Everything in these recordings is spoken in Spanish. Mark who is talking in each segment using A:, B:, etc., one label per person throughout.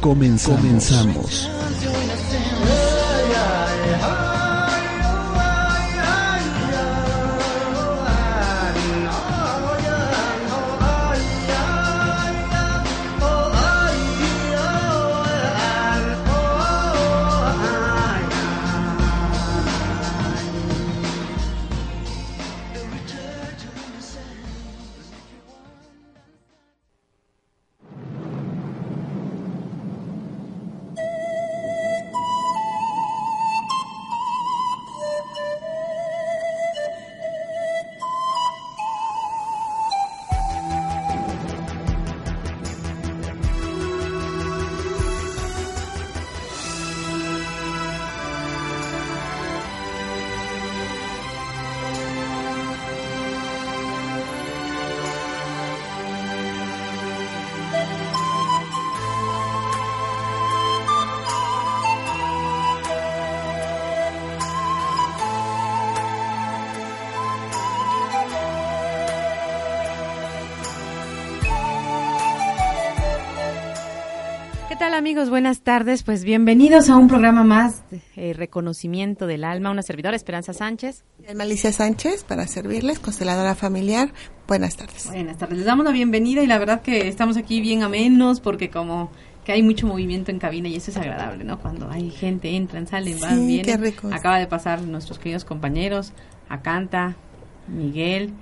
A: Comenzamos.
B: Amigos? Buenas tardes. Pues bienvenidos a un programa más de eh, reconocimiento del alma. Una servidora, Esperanza Sánchez.
C: Malicia Sánchez, para servirles, consteladora familiar. Buenas tardes.
B: Buenas tardes. Les damos la bienvenida y la verdad que estamos aquí bien a menos porque como que hay mucho movimiento en cabina y eso es agradable, ¿no? Cuando hay gente, entran, salen, van, vienen. Acaba de pasar nuestros queridos compañeros, Acanta, Miguel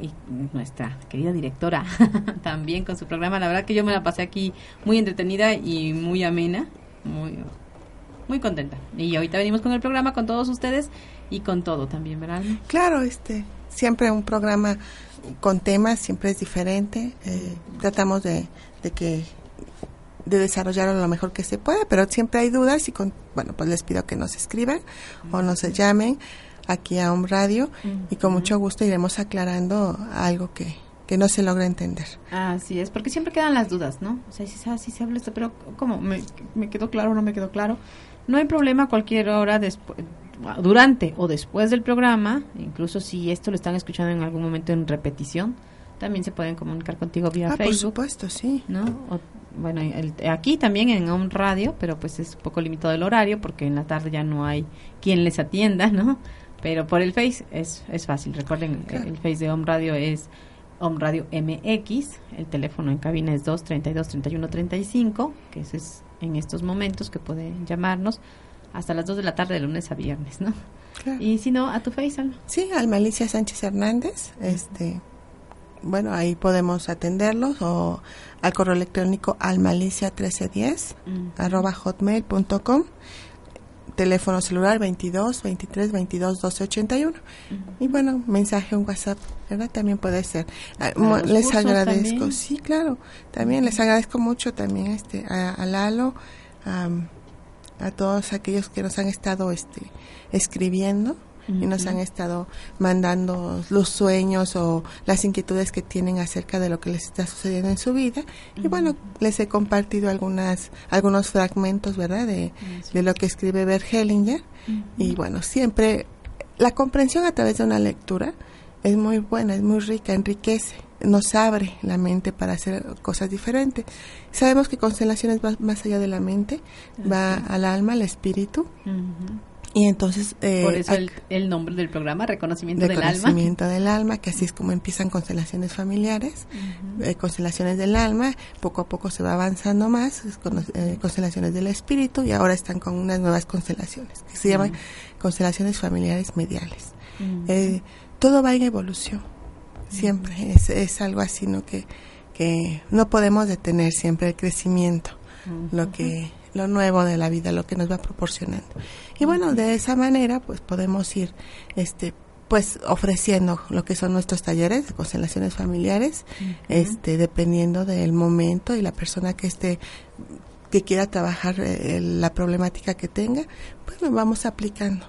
B: y nuestra querida directora también con su programa. La verdad que yo me la pasé aquí muy entretenida y muy amena, muy muy contenta. Y ahorita venimos con el programa con todos ustedes y con todo también, ¿verdad?
C: Claro, este siempre un programa con temas siempre es diferente. Eh, tratamos de, de que de desarrollarlo lo mejor que se puede, pero siempre hay dudas y con, bueno, pues les pido que nos escriban o nos llamen aquí a un radio y con mucho gusto iremos aclarando algo que, que no se logra entender.
B: Así es, porque siempre quedan las dudas, ¿no? O sea, si ah, sí se habla esto, pero ¿cómo? ¿Me, ¿Me quedó claro o no me quedó claro? No hay problema cualquier hora después durante o después del programa, incluso si esto lo están escuchando en algún momento en repetición, también se pueden comunicar contigo vía ah, Facebook.
C: Por supuesto, sí.
B: ¿no? bueno, aquí también en un radio, pero pues es un poco limitado el horario porque en la tarde ya no hay quien les atienda, ¿no? Pero por el Face es, es fácil. Recuerden, el Face de Home Radio es Home Radio MX. El teléfono en cabina es 232-3135, que ese es en estos momentos que pueden llamarnos hasta las 2 de la tarde de lunes a viernes, ¿no? Y si no, a tu Face, Alma.
C: Sí, al Malicia Sánchez Hernández. Este, bueno, ahí podemos atenderlos o al correo electrónico almalicia1310 arroba hotmail.com teléfono celular 22 23 22 12 81 y bueno mensaje un WhatsApp verdad también puede ser. Ah, les agradezco. sí claro también les agradezco mucho también este a, Lalo a todos aquellos que nos han estado este escribiendo y nos han estado mandando los sueños o las inquietudes que tienen acerca de lo que les está sucediendo en su vida. Y bueno, les he compartido algunas algunos fragmentos, ¿verdad?, de, de lo que escribe Bert Hellinger. Y bueno, siempre la comprensión a través de una lectura es muy buena, es muy rica, enriquece, nos abre la mente para hacer cosas diferentes. Sabemos que constelaciones va más allá de la mente, va al alma, al espíritu Y entonces...
B: Eh, Por eso el, nombre del programa, Reconocimiento del Alma.
C: Reconocimiento del Alma, que así es como empiezan constelaciones familiares, eh, constelaciones del alma, poco a poco se va avanzando más, eh, constelaciones del espíritu y ahora están con unas nuevas constelaciones, que se llaman constelaciones familiares mediales. todo va en evolución, siempre, es, es algo así, ¿no? Que, que no podemos detener siempre el crecimiento, lo que lo nuevo de la vida, lo que nos va proporcionando. Y bueno, de esa manera pues podemos ir este pues ofreciendo lo que son nuestros talleres de constelaciones familiares, este dependiendo del momento y la persona que esté que quiera trabajar eh, la problemática que tenga, pues nos vamos aplicando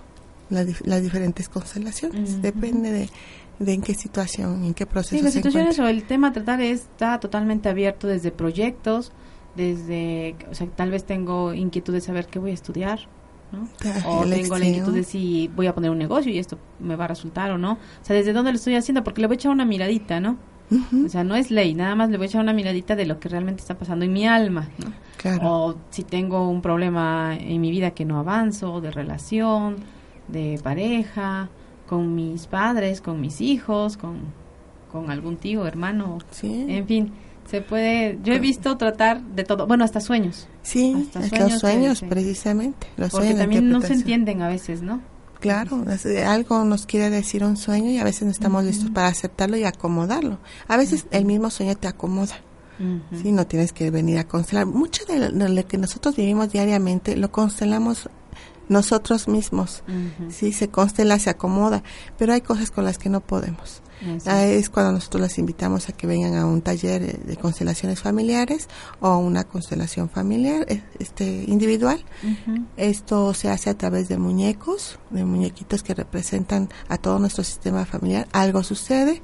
C: las diferentes constelaciones. Depende de, de en qué situación, en qué proceso. Sí,
B: las situaciones o el tema a tratar está totalmente abierto desde proyectos, desde, o sea, tal vez tengo inquietud de saber qué voy a estudiar, ¿no? O tengo la inquietud de si voy a poner un negocio y esto me va a resultar o no. O sea, desde dónde lo estoy haciendo, porque le voy a echar una miradita, ¿no? O sea, no es ley, nada más le voy a echar una miradita de lo que realmente está pasando en mi alma, ¿no? O si tengo un problema en mi vida que no avanzo, de relación, de pareja, con mis padres, con mis hijos, con, con algún tío, hermano, en fin se puede, yo he visto tratar de todo, bueno, hasta sueños.
C: Sí, hasta los sueños, precisamente. Los
B: porque también no se entienden a veces, ¿no?
C: Claro, algo nos quiere decir un sueño y a veces no estamos listos para aceptarlo y acomodarlo. A veces el mismo sueño te acomoda. Sí, no tienes que venir a constelar. Mucho de lo, que nosotros vivimos diariamente lo constelamos nosotros mismos. Sí, se constela, se acomoda, pero hay cosas con las que no podemos. Es cuando nosotros las invitamos a que vengan a un taller de constelaciones familiares o una constelación familiar eh, este individual. Esto se hace a través de muñecos, de muñequitos que representan a todo nuestro sistema familiar. Algo sucede.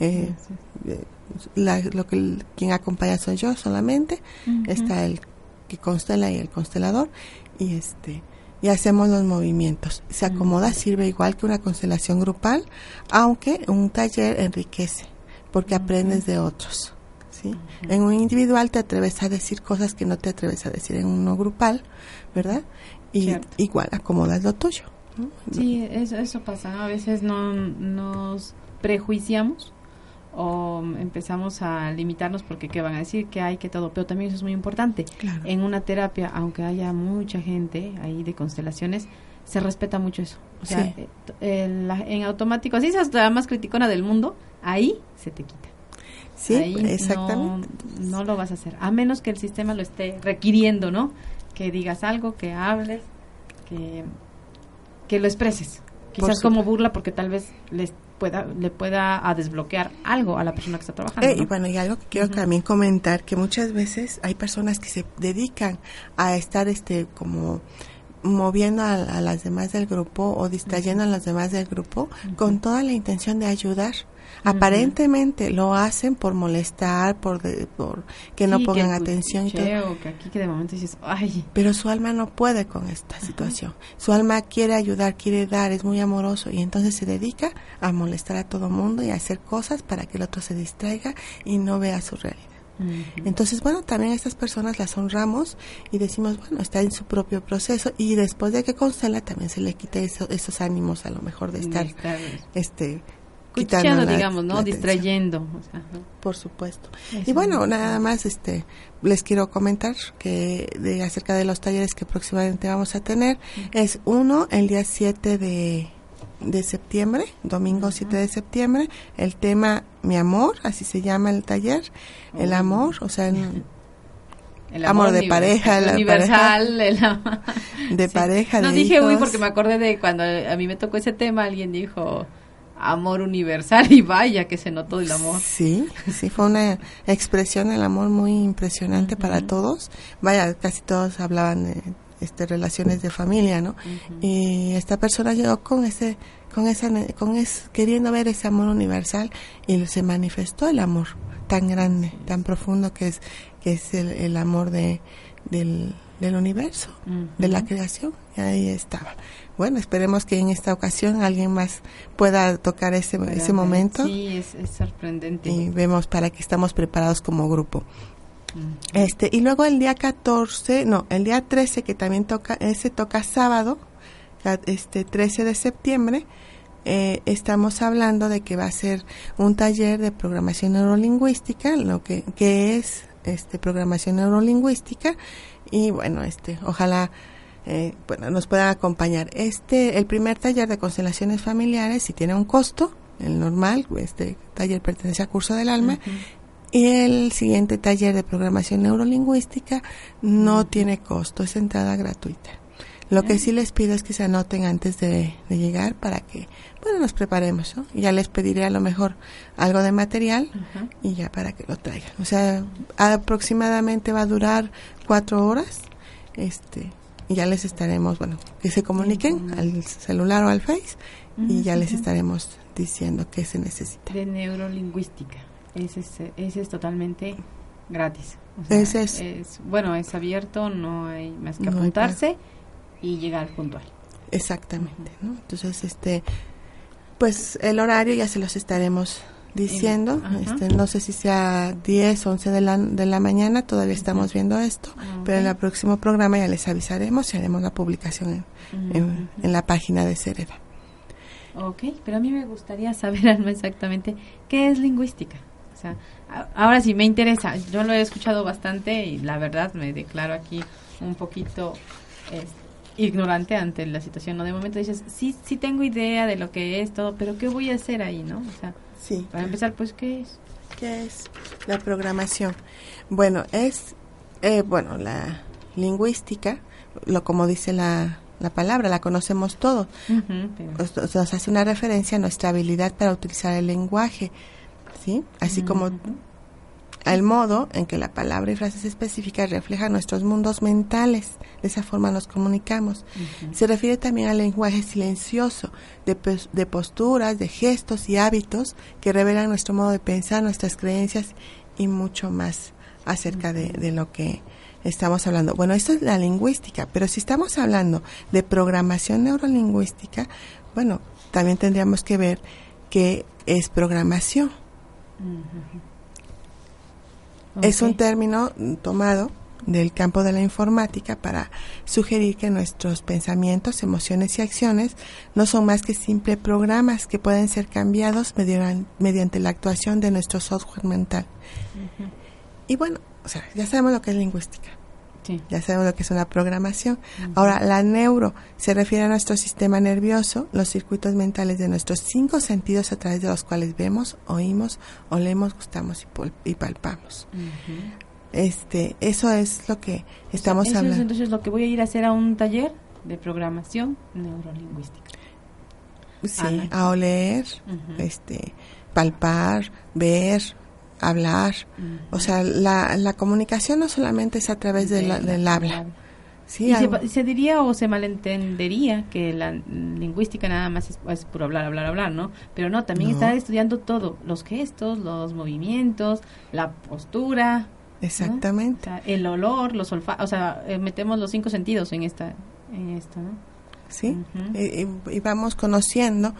C: Eh, eh, lo que quien acompaña soy yo solamente. Está el que constela y el constelador y este y hacemos los movimientos. Se acomoda, sirve igual que una constelación grupal, aunque un taller enriquece, porque aprendes de otros. ¿sí? En un individual te atreves a decir cosas que no te atreves a decir en uno grupal, ¿verdad? Y igual acomodas lo tuyo.
B: Sí, eso, eso pasa. A veces no nos prejuiciamos o empezamos a limitarnos porque qué van a decir, que hay, que todo, pero también eso es muy importante. En una terapia, aunque haya mucha gente ahí de constelaciones, se respeta mucho eso. O sea, eh, en automático, así es la más criticona del mundo, ahí se te quita.
C: Sí, exactamente.
B: No, no, lo vas a hacer, a menos que el sistema lo esté requiriendo, ¿no? Que digas algo, que hables, que, que lo expreses. Quizás como burla porque tal vez les pueda le pueda a desbloquear algo a la persona que está trabajando.
C: Eh, y bueno, y algo que quiero también comentar que muchas veces hay personas que se dedican a estar este como moviendo a, las demás del grupo o distrayendo a las demás del grupo con toda la intención de ayudar Aparentemente lo hacen por molestar, por, por que no pongan atención. Y
B: todo. Que aquí que de momento dices, Ay.
C: Pero su alma no puede con esta situación. Su alma quiere ayudar, quiere dar, es muy amoroso y entonces se dedica a molestar a todo mundo y a hacer cosas para que el otro se distraiga y no vea su realidad. Entonces, bueno, también a estas personas las honramos y decimos, bueno, está en su propio proceso y después de que constela también se le quite esos ánimos a lo mejor de estar, este
B: quitando digamos, ¿no? Distrayendo.
C: Por supuesto. y bueno, nada más este les quiero comentar que de acerca de los talleres que próximamente vamos a tener es uno el día 7 de, de septiembre, domingo 7 de septiembre, el tema Mi amor, así se llama el taller, el amor, o sea, el amor, de pareja,
B: el universal, el
C: de pareja.
B: No dije uy porque me acordé de cuando a mí me tocó ese tema, alguien dijo amor universal y vaya que se notó el amor.
C: Sí, sí, fue una expresión del amor muy impresionante para todos. Vaya, casi todos hablaban de este, relaciones de familia, ¿no? Y esta persona llegó con ese, con esa, con es, queriendo ver ese amor universal y se manifestó el amor tan grande, tan profundo que es, que es el, amor de, del, del universo, de la creación. Y ahí estaba bueno, esperemos que en esta ocasión alguien más pueda tocar ese, ese momento.
B: Sí, es, sorprendente.
C: Y vemos para que estamos preparados como grupo. Este, y luego el día 14, no, el día 13 que también toca, ese toca sábado, este 13 de septiembre, eh, estamos hablando de que va a ser un taller de programación neurolingüística, lo que, que es este programación neurolingüística y bueno, este, ojalá eh, bueno, nos puedan acompañar. Este, el primer taller de constelaciones familiares, si tiene un costo, el normal, este taller pertenece a Curso del Alma, y el siguiente taller de programación neurolingüística no tiene costo, es entrada gratuita. Lo que sí les pido es que se anoten antes de, llegar para que, bueno, nos preparemos, ¿no? Ya les pediré a lo mejor algo de material y ya para que lo traigan. O sea, aproximadamente va a durar cuatro horas, este, ya les estaremos, bueno, que se comuniquen al celular o al Face y ya les estaremos diciendo qué se necesita.
B: De neurolingüística. Ese es, ese es totalmente gratis.
C: ese es,
B: bueno, es abierto, no hay más que apuntarse y llegar puntual.
C: Exactamente, ¿no? Entonces, este, pues el horario ya se los estaremos diciendo, este, no sé si sea 10, 11 de la, de la mañana, todavía estamos viendo esto, pero en el próximo programa ya les avisaremos y haremos la publicación en, en, la página de Cereda.
B: Ok, pero a mí me gustaría saber exactamente qué es lingüística. O sea, ahora sí me interesa, yo lo he escuchado bastante y la verdad me declaro aquí un poquito este, ignorante ante la situación, ¿no? De momento dices, sí, sí tengo idea de lo que es todo, pero ¿qué voy a hacer ahí, no? O sea, sí. para empezar, pues, ¿qué es?
C: ¿Qué es la programación? Bueno, es, eh, bueno, la lingüística, lo como dice la, la palabra, la conocemos todos. Nos hace una referencia a nuestra habilidad para utilizar el lenguaje, ¿sí? Así como al modo en que la palabra y frases específicas reflejan nuestros mundos mentales. De esa forma nos comunicamos. Se refiere también al lenguaje silencioso, de, posturas, de gestos y hábitos que revelan nuestro modo de pensar, nuestras creencias y mucho más acerca de, lo que estamos hablando. Bueno, esto es la lingüística, pero si estamos hablando de programación neurolingüística, bueno, también tendríamos que ver qué es programación. Es un término tomado del campo de la informática para sugerir que nuestros pensamientos, emociones y acciones no son más que simples programas que pueden ser cambiados mediante la actuación de nuestro software mental. Y bueno, o sea, ya sabemos lo que es lingüística. Ya sabemos lo que es una programación. Ahora, la neuro se refiere a nuestro sistema nervioso, los circuitos mentales de nuestros cinco sentidos a través de los cuales vemos, oímos, olemos, gustamos y, palpamos. Este, eso es lo que estamos hablando. Es
B: entonces lo que voy a ir a hacer a un taller de programación neurolingüística.
C: Sí, a oler, este, palpar, ver, hablar. O sea, la, la comunicación no solamente es a través de del habla.
B: Sí, se, diría o se malentendería que la lingüística nada más es, es puro hablar, hablar, hablar, ¿no? Pero no, también está estudiando todo, los gestos, los movimientos, la postura.
C: Exactamente.
B: el olor, los olfatos, o sea, eh, metemos los cinco sentidos en esta, en esto, ¿no?
C: Sí, y, vamos conociendo,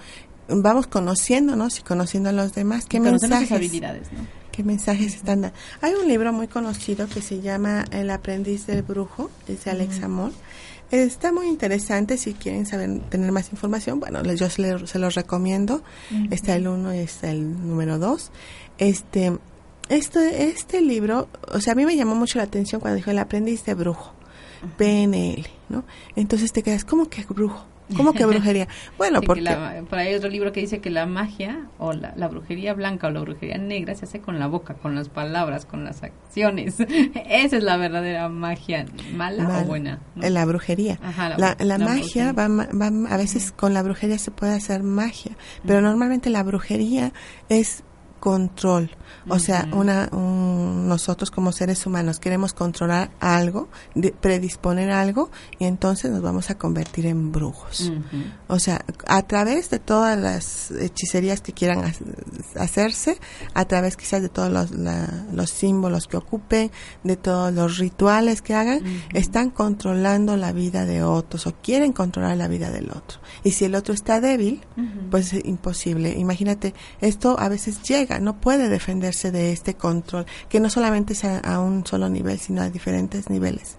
C: vamos conociéndonos y conociendo a los demás. ¿Qué mensajes?
B: habilidades, ¿no?
C: Qué mensajes están dando. Hay un libro muy conocido que se llama El aprendiz del brujo, es de Alex Amor. Está muy interesante si quieren saber tener más información. Bueno, yo se, se los recomiendo. Está el uno y está el número dos. Este, este, este libro, o sea, a mí me llamó mucho la atención cuando dijo el aprendiz de brujo, PNL, ¿no? Entonces te quedas, ¿cómo que brujo? ¿Cómo que brujería? Bueno, porque...
B: por ahí hay otro libro que dice que la magia o la, brujería blanca o la brujería negra se hace con la boca, con las palabras, con las acciones. Esa es la verdadera magia, mala o buena.
C: La brujería. la, magia, va, va, a veces con la brujería se puede hacer magia, pero normalmente la brujería es control. O sea, una, nosotros como seres humanos queremos controlar algo, predisponer algo y entonces nos vamos a convertir en brujos. O sea, a través de todas las hechicerías que quieran hacerse, a través quizás de todos los, los, símbolos que ocupen, de todos los rituales que hagan, están controlando la vida de otros o quieren controlar la vida del otro. Y si el otro está débil, pues es imposible. Imagínate, esto a veces llega no puede defenderse de este control, que no solamente sea a un solo nivel, sino a diferentes niveles,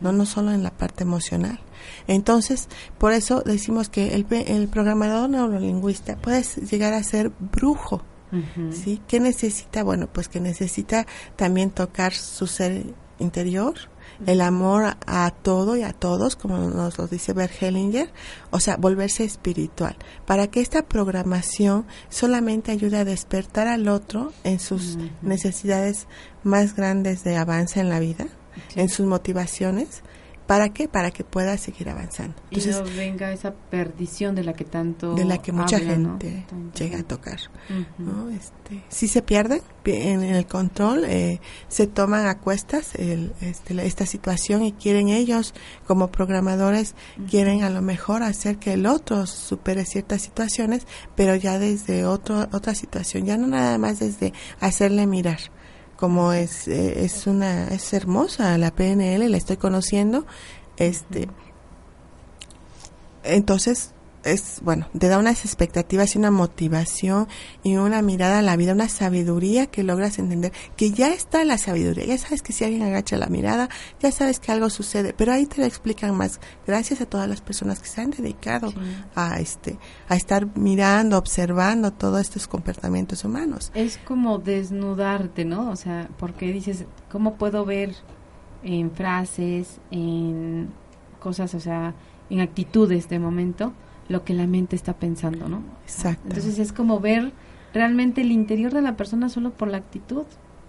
C: no, no solo en la parte emocional. Entonces, por eso decimos que el, el programador neurolingüista puede llegar a ser brujo, ¿sí? ¿Qué necesita? Bueno, pues que necesita también tocar su ser interior, el amor a todo y a todos, como nos lo dice Bert Hellinger, o sea, volverse espiritual, para que esta programación solamente ayude a despertar al otro en sus necesidades más grandes de avance en la vida, en sus motivaciones, ¿Para qué? Para que pueda seguir avanzando.
B: Entonces, y no venga esa perdición de la que tanto
C: de la que mucha gente llega a tocar. este, si se pierden en, el control, eh, se toman a cuestas este, esta situación y quieren ellos, como programadores, quieren a lo mejor hacer que el otro supere ciertas situaciones, pero ya desde otro, otra situación, ya no nada más desde hacerle mirar como es, eh, es una, es hermosa la PNL, la estoy conociendo, este, entonces es, bueno, te da unas expectativas y una motivación y una mirada a la vida, una sabiduría que logras entender, que ya está la sabiduría, ya sabes que si alguien agacha la mirada, ya sabes que algo sucede, pero ahí te lo explican más, gracias a todas las personas que se han dedicado a este, a estar mirando, observando todos estos comportamientos humanos.
B: Es como desnudarte, ¿no? O sea, porque dices, ¿cómo puedo ver en frases, en cosas, o sea, en actitudes de momento? Lo que la mente está pensando, ¿no?
C: Exacto.
B: Entonces es como ver realmente el interior de la persona solo por la actitud,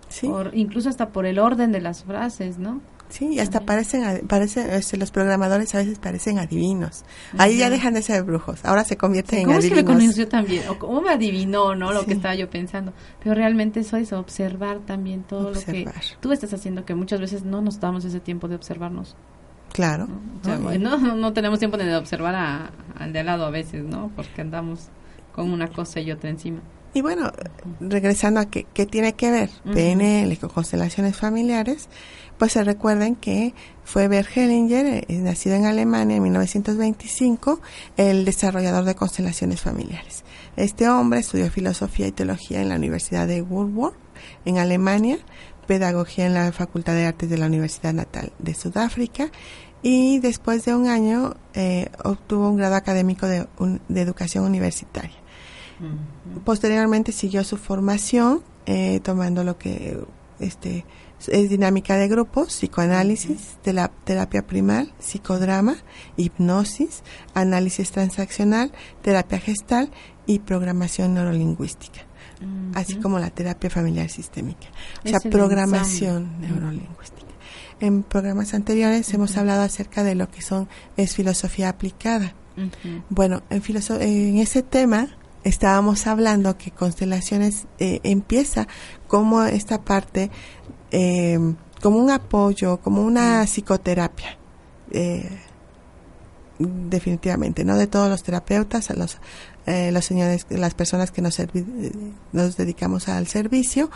B: sí. incluso hasta por el orden de las frases, ¿no?
C: Sí, y hasta parecen, parecen este, los programadores a veces parecen adivinos. Ahí ya dejan de ser brujos, ahora se convierten en adivinos.
B: ¿Cómo es que me conoció también? ¿O cómo me adivinó, no? Lo que estaba yo pensando. Pero realmente eso es observar también todo lo que tú estás haciendo, que muchas veces no nos damos ese tiempo de observarnos.
C: Claro.
B: ¿no? no, tenemos tiempo de observar al de al lado a veces, ¿no? Porque andamos con una cosa y otra encima.
C: Y bueno, regresando a qué, tiene que ver PNL con constelaciones familiares, pues se recuerden que fue Bert Hellinger, eh, nacido en Alemania en 1925, el desarrollador de constelaciones familiares. Este hombre estudió filosofía y teología en la Universidad de Woodward, en Alemania, pedagogía en la Facultad de Artes de la Universidad Natal de Sudáfrica y después de un año eh, obtuvo un grado académico de, educación universitaria. Posteriormente siguió su formación eh, tomando lo que este es dinámica de grupos, psicoanálisis, de la terapia primal, psicodrama, hipnosis, análisis transaccional, terapia gestal y programación neurolingüística, así como la terapia familiar sistémica, o sea, programación neurolingüística. En programas anteriores hemos hablado acerca de lo que son es filosofía aplicada. Bueno, en, en ese tema estábamos hablando que constelaciones eh, empieza como esta parte, eh, como un apoyo, como una psicoterapia. Eh, definitivamente, no de todos los terapeutas, a los, los señores, las personas que nos, nos dedicamos al servicio,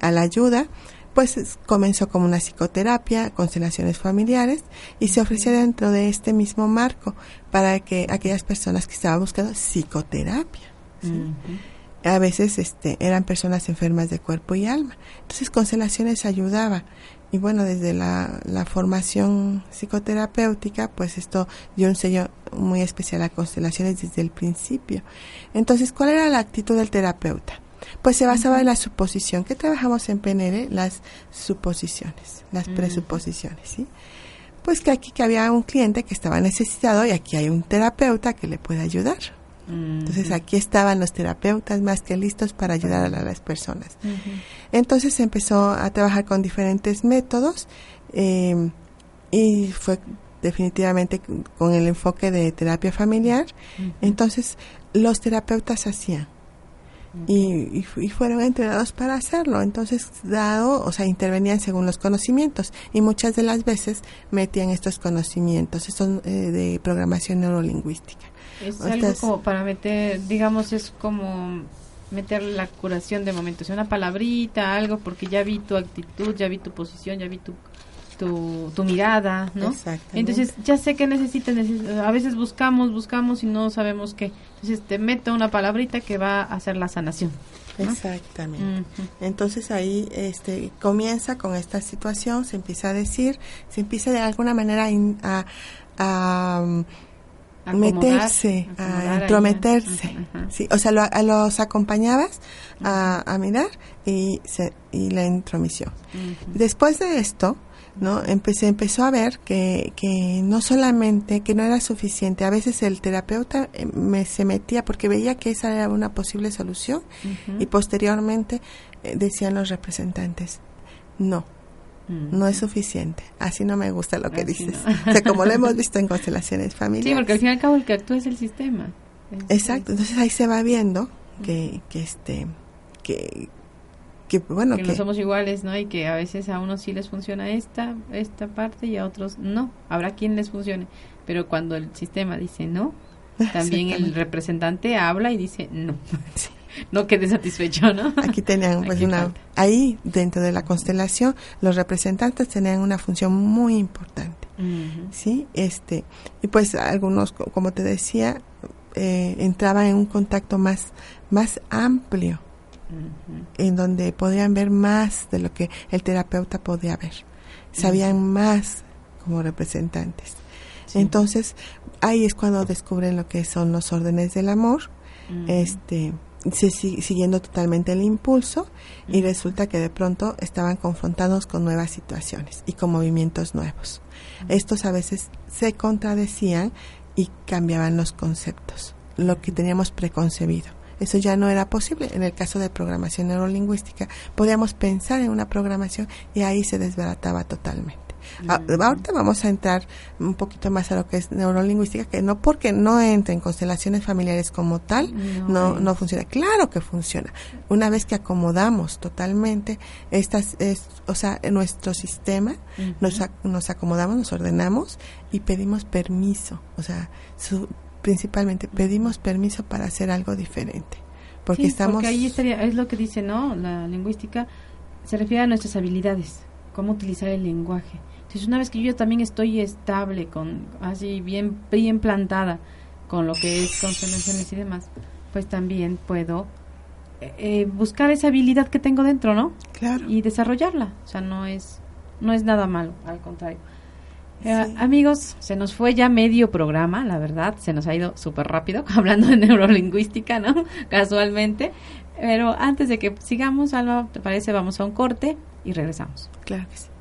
C: a la ayuda, pues comenzó como una psicoterapia, constelaciones familiares y se ofrecía dentro de este mismo marco para que aquellas personas que estaban buscando psicoterapia. A veces este, eran personas enfermas de cuerpo y alma. Entonces constelaciones ayudaba. Y bueno, desde la, la formación psicoterapéutica, pues esto dio un sello muy especial a constelaciones desde el principio. Entonces, ¿cuál era la actitud del terapeuta? Pues se basaba en la suposición. que trabajamos en PNL? Las suposiciones, las presuposiciones, ¿sí? Pues que aquí que había un cliente que estaba necesitado y aquí hay un terapeuta que le puede ayudar. Entonces aquí estaban los terapeutas más que listos para ayudar a las personas. Entonces empezó a trabajar con diferentes métodos eh, y fue definitivamente con el enfoque de terapia familiar. Entonces los terapeutas hacían y, fueron entrenados para hacerlo. Entonces, dado, o sea, intervenían según los conocimientos y muchas de las veces metían estos conocimientos, estos eh, de programación neurolingüística.
B: Es algo como para meter, digamos, es como meter la curación de momentos, una palabrita, algo, porque ya vi tu actitud, ya vi tu posición, ya vi tu tu, mirada, ¿no? Entonces ya sé que necesitas, a veces buscamos, buscamos y no sabemos qué. Entonces te meto una palabrita que va a hacer la sanación.
C: Exactamente. Entonces ahí este, comienza con esta situación, se empieza a decir, se empieza de alguna manera a, a meterse, a entrometerse. Sí, o sea, los acompañabas a, a, mirar y, se, y la intromisión. Después de esto, ¿no? Empecé, empezó a ver que, que no solamente, que no era suficiente, a veces el terapeuta eh, me, se metía porque veía que esa era una posible solución y posteriormente eh, decían los representantes, no, no es suficiente. Así no me gusta lo que dices. O sea, como lo hemos visto en constelaciones familiares.
B: Sí, porque al fin y al cabo el que actúa es el sistema.
C: Exacto. Entonces ahí se va viendo que, que este, que, que bueno
B: que, no somos iguales no y que a veces a unos sí les funciona esta esta parte y a otros no. Habrá quien les funcione pero cuando el sistema dice no también el representante habla y dice no. No quede satisfecho no
C: aquí tenían pues una ahí dentro de la constelación los representantes tenían una función muy importante sí este y pues algunos como te decía eh, entraban en un contacto más más amplio en donde podían ver más de lo que el terapeuta podía ver. Sabían más como representantes. Entonces, ahí es cuando descubren lo que son los órdenes del amor, este siguiendo totalmente el impulso y resulta que de pronto estaban confrontados con nuevas situaciones y con movimientos nuevos. Estos a veces se contradecían y cambiaban los conceptos, lo que teníamos preconcebido. Eso ya no era posible. En el caso de programación neurolingüística, podíamos pensar en una programación y ahí se desbarataba totalmente. Ah, ahorita vamos a entrar un poquito más a lo que es neurolingüística, que no porque no entre en constelaciones familiares como tal, no, no, funciona. Claro que funciona. Una vez que acomodamos totalmente estas, es, o sea, nuestro sistema, nos, nos acomodamos, nos ordenamos y pedimos permiso. O sea, su, principalmente pedimos permiso para hacer algo diferente. Porque estamos...
B: Porque ahí estaría, es lo que dice, ¿no? La lingüística se refiere a nuestras habilidades, cómo utilizar el lenguaje. Entonces, una vez que yo también estoy estable, con así bien, bien plantada con lo que es constelaciones y demás, pues también puedo eh, eh, buscar esa habilidad que tengo dentro, ¿no?
C: Claro.
B: Y desarrollarla. O sea, no es, no es nada malo, al contrario. Eh, amigos, se nos fue ya medio programa, la verdad, se nos ha ido súper rápido, hablando de neurolingüística, ¿no? Casualmente. Pero antes de que sigamos, Alba, ¿te parece? Vamos a un corte y regresamos.
C: Claro que sí.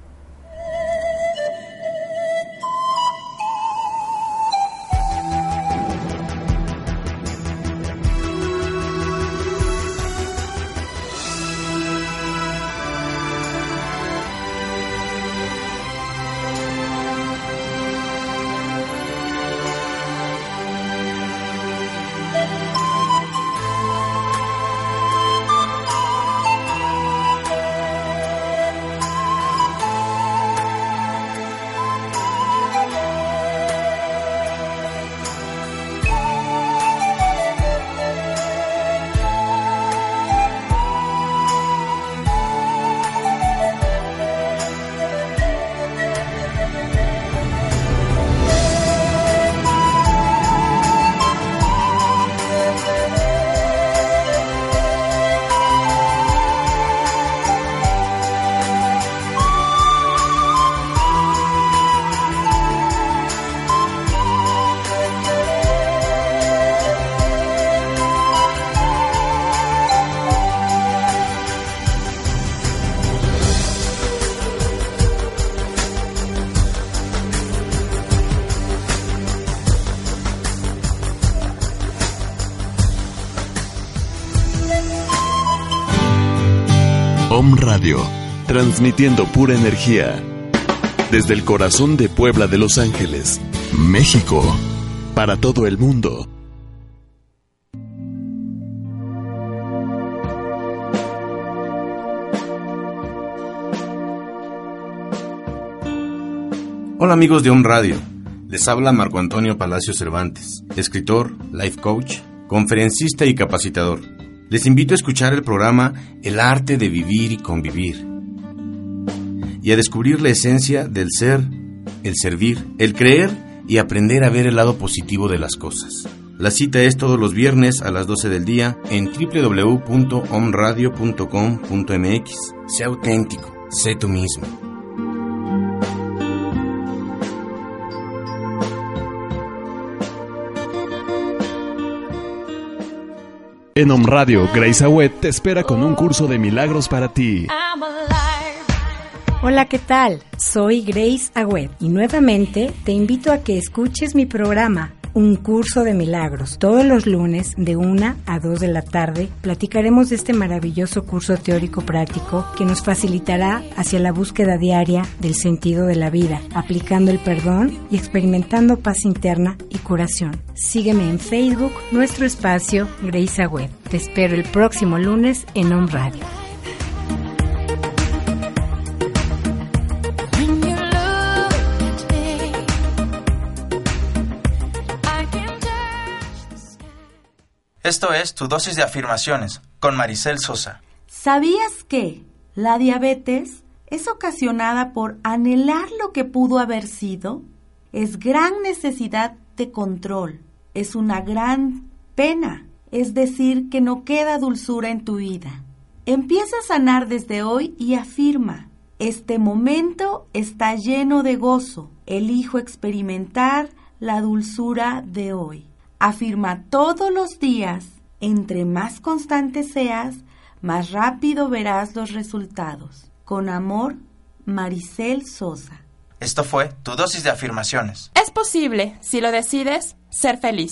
A: Transmitiendo pura energía. Desde el corazón de Puebla de Los Ángeles, México, para todo el mundo.
D: Hola amigos de Home Radio, les habla Marco Antonio Palacio Cervantes, escritor, life coach, conferencista y capacitador. Les invito a escuchar el programa El arte de vivir y convivir y a descubrir la esencia del ser, el servir, el creer y aprender a ver el lado positivo de las cosas. La cita es todos los viernes a las 12 del día en www.omradio.com.mx. Sé auténtico, sé tú mismo.
A: En Om Radio, Grace Agüet te espera con un curso de milagros para ti.
E: Hola, ¿qué tal? Soy Grace Agüet y nuevamente te invito a que escuches mi programa un curso de milagros. Todos los lunes de 1 a 2 de la tarde platicaremos de este maravilloso curso teórico práctico que nos facilitará hacia la búsqueda diaria del sentido de la vida, aplicando el perdón y experimentando paz interna y curación. Sígueme en Facebook, nuestro espacio Grace Web. Te espero el próximo lunes en On Radio.
F: Esto es Tu dosis de afirmaciones con Maricel Sosa.
G: ¿Sabías que la diabetes es ocasionada por anhelar lo que pudo haber sido? Es gran necesidad de control, es una gran pena, es decir, que no queda dulzura en tu vida. Empieza a sanar desde hoy y afirma, este momento está lleno de gozo, elijo experimentar la dulzura de hoy. Afirma todos los días, entre más constante seas, más rápido verás los resultados. Con amor, Maricel Sosa.
F: Esto fue tu dosis de afirmaciones.
H: Es posible, si lo decides, ser feliz.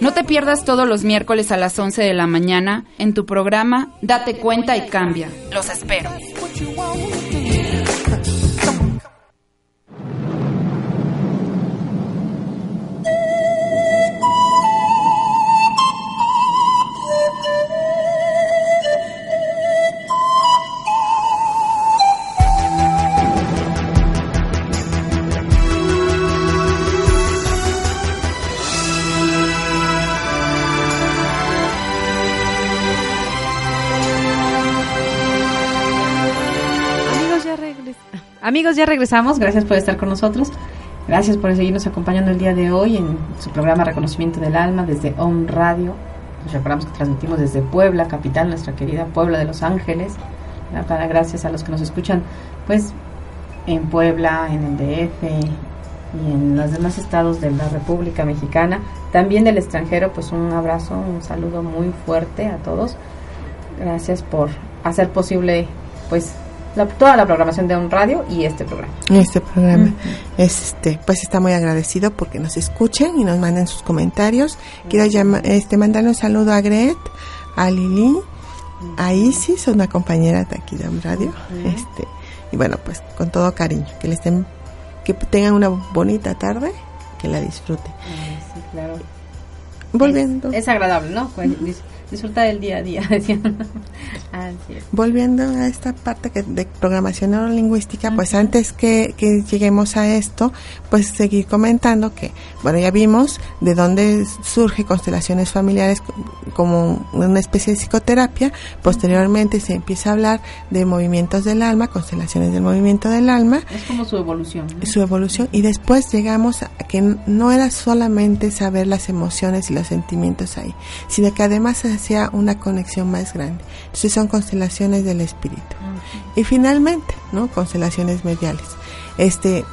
I: No te pierdas todos los miércoles a las 11 de la mañana en tu programa Date cuenta y cambia. Los espero.
B: Amigos, ya regresamos. Gracias por estar con nosotros. Gracias por seguirnos acompañando el día de hoy en su programa Reconocimiento del Alma desde On Radio. Nos recordamos que transmitimos desde Puebla, capital, nuestra querida Puebla de Los Ángeles. Para gracias a los que nos escuchan, pues en Puebla, en el DF y en los demás estados de la República Mexicana. También del extranjero, pues un abrazo, un saludo muy fuerte a todos. Gracias por hacer posible, pues toda la programación de un radio y este programa.
C: Este programa. este, pues está muy agradecido porque nos escuchen y nos manden sus comentarios. Quiero llamar, este, mandar un saludo a Gret, a Lili, a Isis, una compañera de aquí de un radio. Este, y bueno, pues con todo cariño, que les estén, que tengan una bonita tarde, que la disfruten.
B: Sí, claro.
C: Volviendo.
B: Es, agradable, ¿no? Pues, disfruta del día a día.
C: Volviendo a esta parte que de programación neurolingüística, pues antes que, que, lleguemos a esto, pues seguir comentando que, bueno, ya vimos de dónde surge constelaciones familiares como una especie de psicoterapia, posteriormente se empieza a hablar de movimientos del alma, constelaciones del movimiento del alma.
B: Es como su evolución.
C: Su evolución, y después llegamos a que no era solamente saber las emociones y los sentimientos ahí, sino que además hacía una conexión más grande. Entonces son constelaciones del espíritu. Y finalmente, ¿no? Constelaciones mediales. Este,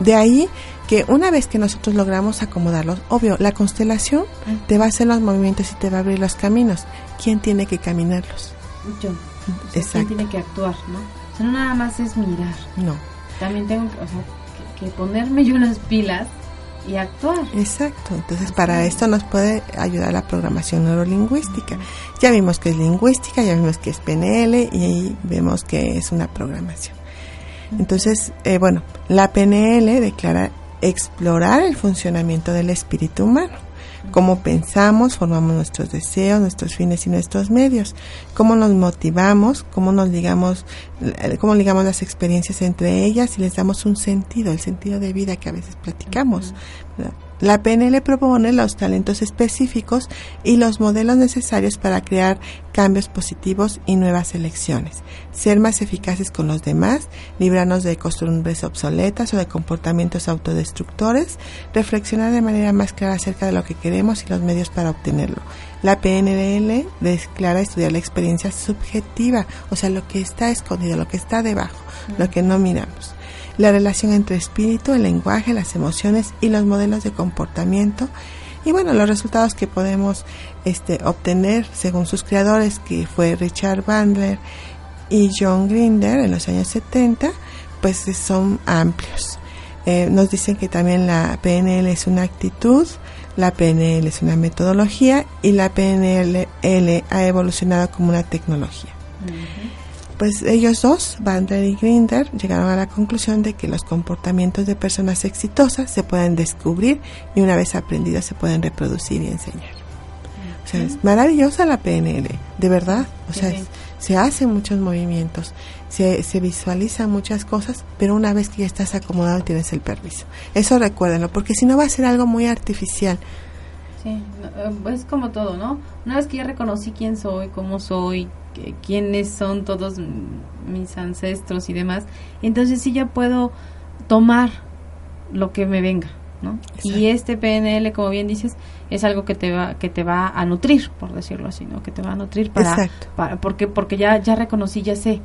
C: de ahí que una vez que nosotros logramos acomodarlos, obvio, la constelación te va a hacer los movimientos y te va a abrir los caminos. ¿Quién tiene que caminarlos?
B: Yo. O tiene que actuar, ¿no? O sea, no nada más es mirar.
C: No.
B: También tengo que, que ponerme yo las pilas
C: Exacto, entonces para esto nos puede ayudar la programación neurolingüística. Ya vimos que es lingüística, ya vimos que es PNL y ahí vemos que es una programación. Entonces, eh, bueno, la PNL declara explorar el funcionamiento del espíritu humano cómo pensamos, formamos nuestros deseos, nuestros fines y nuestros medios, cómo nos motivamos, cómo nos ligamos, eh, cómo ligamos las experiencias entre ellas y les damos un sentido, el sentido de vida que a veces platicamos. La PNL propone los talentos específicos y los modelos necesarios para crear cambios positivos y nuevas elecciones, ser más eficaces con los demás, librarnos de costumbres obsoletas o de comportamientos autodestructores, reflexionar de manera más clara acerca de lo que queremos y los medios para obtenerlo. La PNL declara estudiar la experiencia subjetiva, o sea, lo que está escondido, lo que está debajo, lo que no miramos la relación entre espíritu, el lenguaje, las emociones y los modelos de comportamiento. Y bueno, los resultados que podemos este, obtener según sus creadores, que fue Richard Bandler y John Grinder en los años 70, pues son amplios. Eh, nos dicen que también la PNL es una actitud, la PNL es una metodología y la PNL ha evolucionado como una tecnología pues ellos dos, Bandler y Grinder, llegaron a la conclusión de que los comportamientos de personas exitosas se pueden descubrir y una vez aprendidos se pueden reproducir y enseñar. O sea, es maravillosa la PNL, de verdad. O sea, se hacen muchos movimientos, se, se visualizan muchas cosas, pero una vez que ya estás acomodado tienes el permiso. Eso recuérdenlo, porque si no va a ser algo muy artificial.
B: Sí, eh, es como todo, ¿no? Una vez que ya reconocí quién soy, cómo soy, quiénes son todos mis ancestros y demás, entonces sí ya puedo tomar lo que me venga, ¿no? Y este PNL, como bien dices, es algo que te va que te va a nutrir, por decirlo así, ¿no? Que te va a nutrir para, para porque porque ya ya reconocí, ya sé,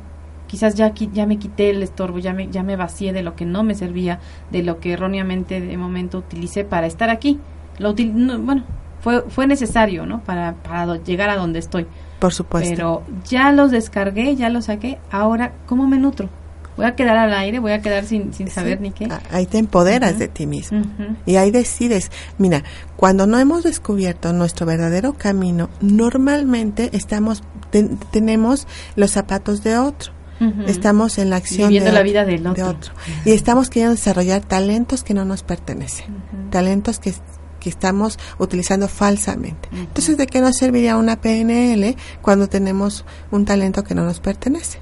B: quizás ya ya me quité el estorbo, ya me ya me vacié de lo que no me servía, de lo que erróneamente de momento utilicé para estar aquí. Lo bueno, fue fue necesario, ¿no? Para para llegar a donde estoy.
C: Por supuesto.
B: Pero ya los descargué, ya los saqué. Ahora, ¿cómo me nutro? Voy a quedar al aire, voy a quedar sin, sin saber ni qué.
C: Ahí te empoderas de ti mismo. Y ahí decides. Mira, cuando no hemos descubierto nuestro verdadero camino, normalmente estamos tenemos los zapatos de otro. Estamos en la acción
B: de, la vida del otro.
C: De otro. Y estamos queriendo desarrollar talentos que no nos pertenecen. Talentos que que estamos utilizando falsamente. Entonces, ¿de qué nos serviría una PNL cuando tenemos un talento que no nos pertenece?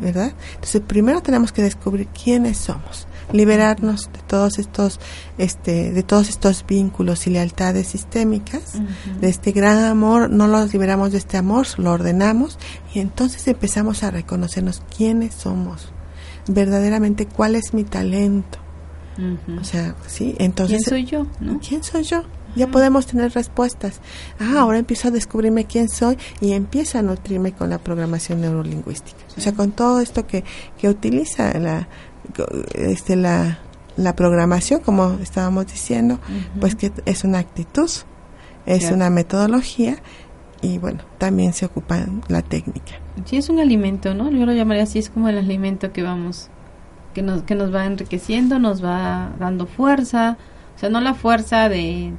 C: ¿Verdad? Entonces, primero tenemos que descubrir quiénes somos, liberarnos de todos estos, este, de todos estos vínculos y lealtades sistémicas, de este gran amor, no los liberamos de este amor, lo ordenamos y entonces empezamos a reconocernos quiénes somos, verdaderamente cuál es mi talento, o sea, sí, entonces...
B: ¿Quién soy yo?
C: ¿Quién soy yo? Ya podemos tener respuestas. Ah, ahora empiezo a descubrirme quién soy y empiezo a nutrirme con la programación neurolingüística. O sea, con todo esto que, que utiliza la, este, la, la programación, como estábamos diciendo, pues que es una actitud, es una metodología y bueno, también se ocupa la técnica.
B: Sí, es un alimento, ¿no? Yo lo llamaría así, es como el alimento que vamos que nos, que nos va enriqueciendo, nos va dando fuerza, o sea, no la fuerza de,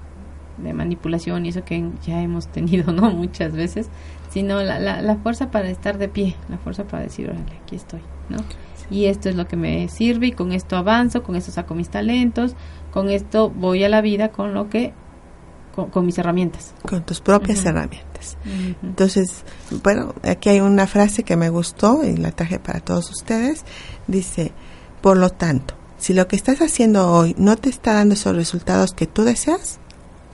B: de manipulación y eso que ya hemos tenido, ¿no? Muchas veces, sino la, la, fuerza para estar de pie, la fuerza para decir, órale, aquí estoy, ¿no? Y esto es lo que me sirve y con esto avanzo, con esto saco mis talentos, con esto voy a la vida con lo que con, mis herramientas.
C: Con tus propias herramientas. Entonces, bueno, aquí hay una frase que me gustó y la traje para todos ustedes. Dice, por lo tanto, si lo que estás haciendo hoy no te está dando esos resultados que tú deseas,